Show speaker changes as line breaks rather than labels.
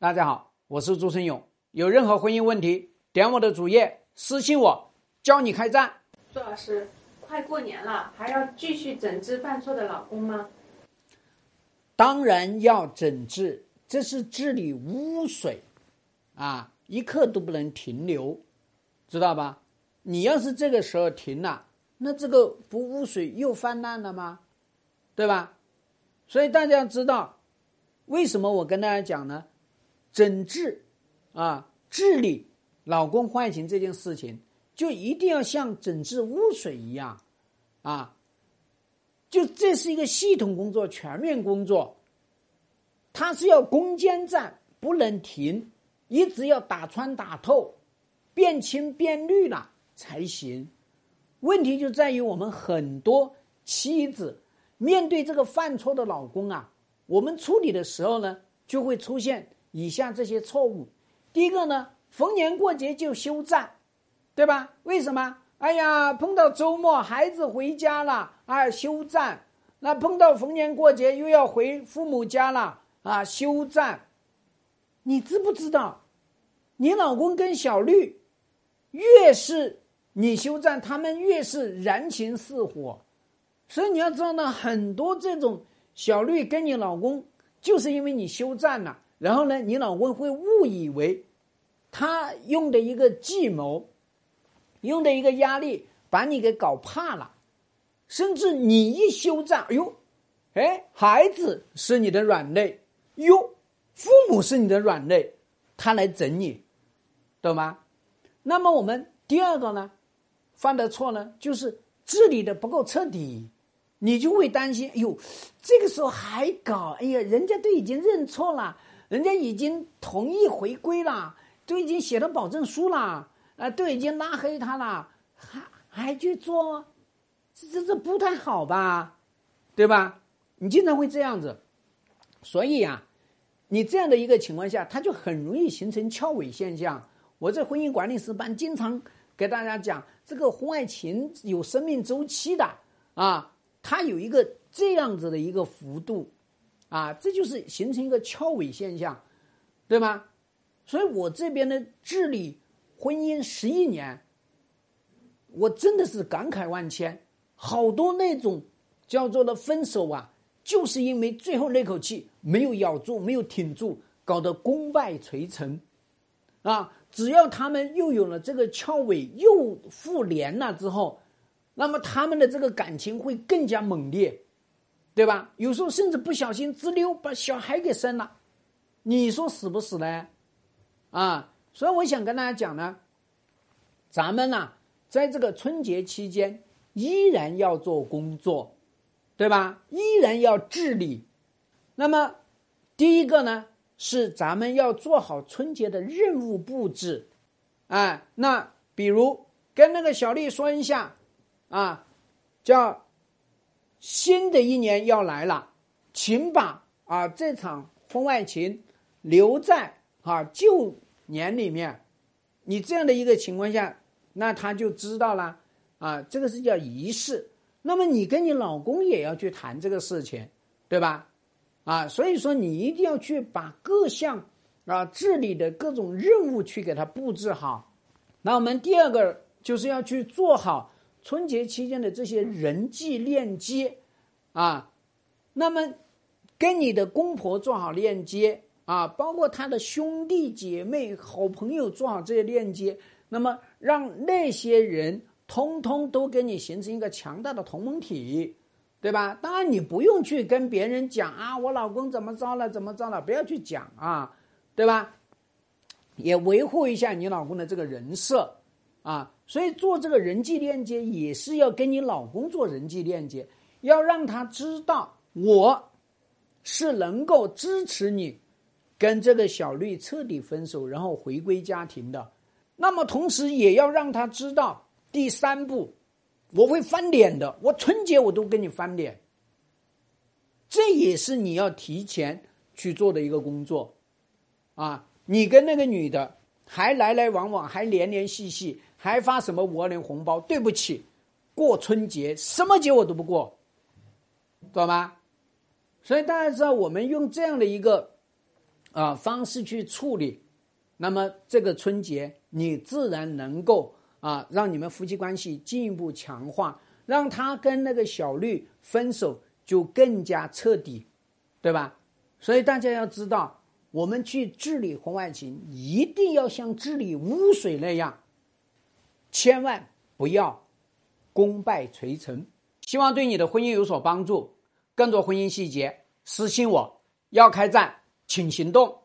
大家好，我是朱生勇。有任何婚姻问题，点我的主页私信我，教你开战。
朱老师，快过年了，还要继续整治犯错的老公吗？
当然要整治，这是治理污水啊，一刻都不能停留，知道吧？你要是这个时候停了，那这个不污水又泛滥了吗？对吧？所以大家知道，为什么我跟大家讲呢？整治啊，治理老公坏情这件事情，就一定要像整治污水一样啊，就这是一个系统工作、全面工作，它是要攻坚战，不能停，一直要打穿打透，变清变绿了才行。问题就在于我们很多妻子面对这个犯错的老公啊，我们处理的时候呢，就会出现。以下这些错误，第一个呢，逢年过节就休战，对吧？为什么？哎呀，碰到周末孩子回家了啊，休战；那碰到逢年过节又要回父母家了啊，休战。你知不知道？你老公跟小绿，越是你休战，他们越是燃情似火。所以你要知道呢，很多这种小绿跟你老公，就是因为你休战了。然后呢，你老公会误以为，他用的一个计谋，用的一个压力，把你给搞怕了，甚至你一休战，哎呦，哎，孩子是你的软肋，哟，父母是你的软肋，他来整你，懂吗？那么我们第二个呢，犯的错呢，就是治理的不够彻底，你就会担心，哎呦，这个时候还搞，哎呀，人家都已经认错了。人家已经同意回归了，都已经写了保证书了，啊，都已经拉黑他了，还还去做，这这这不太好吧，对吧？你经常会这样子，所以啊，你这样的一个情况下，他就很容易形成翘尾现象。我在婚姻管理师班经常给大家讲，这个婚外情有生命周期的啊，它有一个这样子的一个幅度。啊，这就是形成一个翘尾现象，对吗？所以我这边的治理婚姻十一年，我真的是感慨万千。好多那种叫做的分手啊，就是因为最后那口气没有咬住，没有挺住，搞得功败垂成。啊，只要他们又有了这个翘尾，又复联了之后，那么他们的这个感情会更加猛烈。对吧？有时候甚至不小心滋溜把小孩给生了，你说死不死呢？啊！所以我想跟大家讲呢，咱们呢，在这个春节期间依然要做工作，对吧？依然要治理。那么，第一个呢，是咱们要做好春节的任务布置。哎，那比如跟那个小丽说一下，啊，叫。新的一年要来了，请把啊这场婚外情留在啊旧年里面。你这样的一个情况下，那他就知道了啊，这个是叫仪式。那么你跟你老公也要去谈这个事情，对吧？啊，所以说你一定要去把各项啊治理的各种任务去给他布置好。那我们第二个就是要去做好。春节期间的这些人际链接，啊，那么跟你的公婆做好链接啊，包括他的兄弟姐妹、好朋友做好这些链接，那么让那些人通通都跟你形成一个强大的同盟体，对吧？当然你不用去跟别人讲啊，我老公怎么着了，怎么着了，不要去讲啊，对吧？也维护一下你老公的这个人设。啊，所以做这个人际链接也是要跟你老公做人际链接，要让他知道我是能够支持你跟这个小绿彻底分手，然后回归家庭的。那么同时也要让他知道，第三步我会翻脸的，我春节我都跟你翻脸。这也是你要提前去做的一个工作啊！你跟那个女的还来来往往，还连联系系。还发什么五二零红包？对不起，过春节什么节我都不过，懂吗？所以大家知道，我们用这样的一个啊方式去处理，那么这个春节你自然能够啊让你们夫妻关系进一步强化，让他跟那个小绿分手就更加彻底，对吧？所以大家要知道，我们去治理婚外情，一定要像治理污水那样，千万不要功败垂成。希望对你的婚姻有所帮助。更多婚姻细节，私信我。要开战，请行动。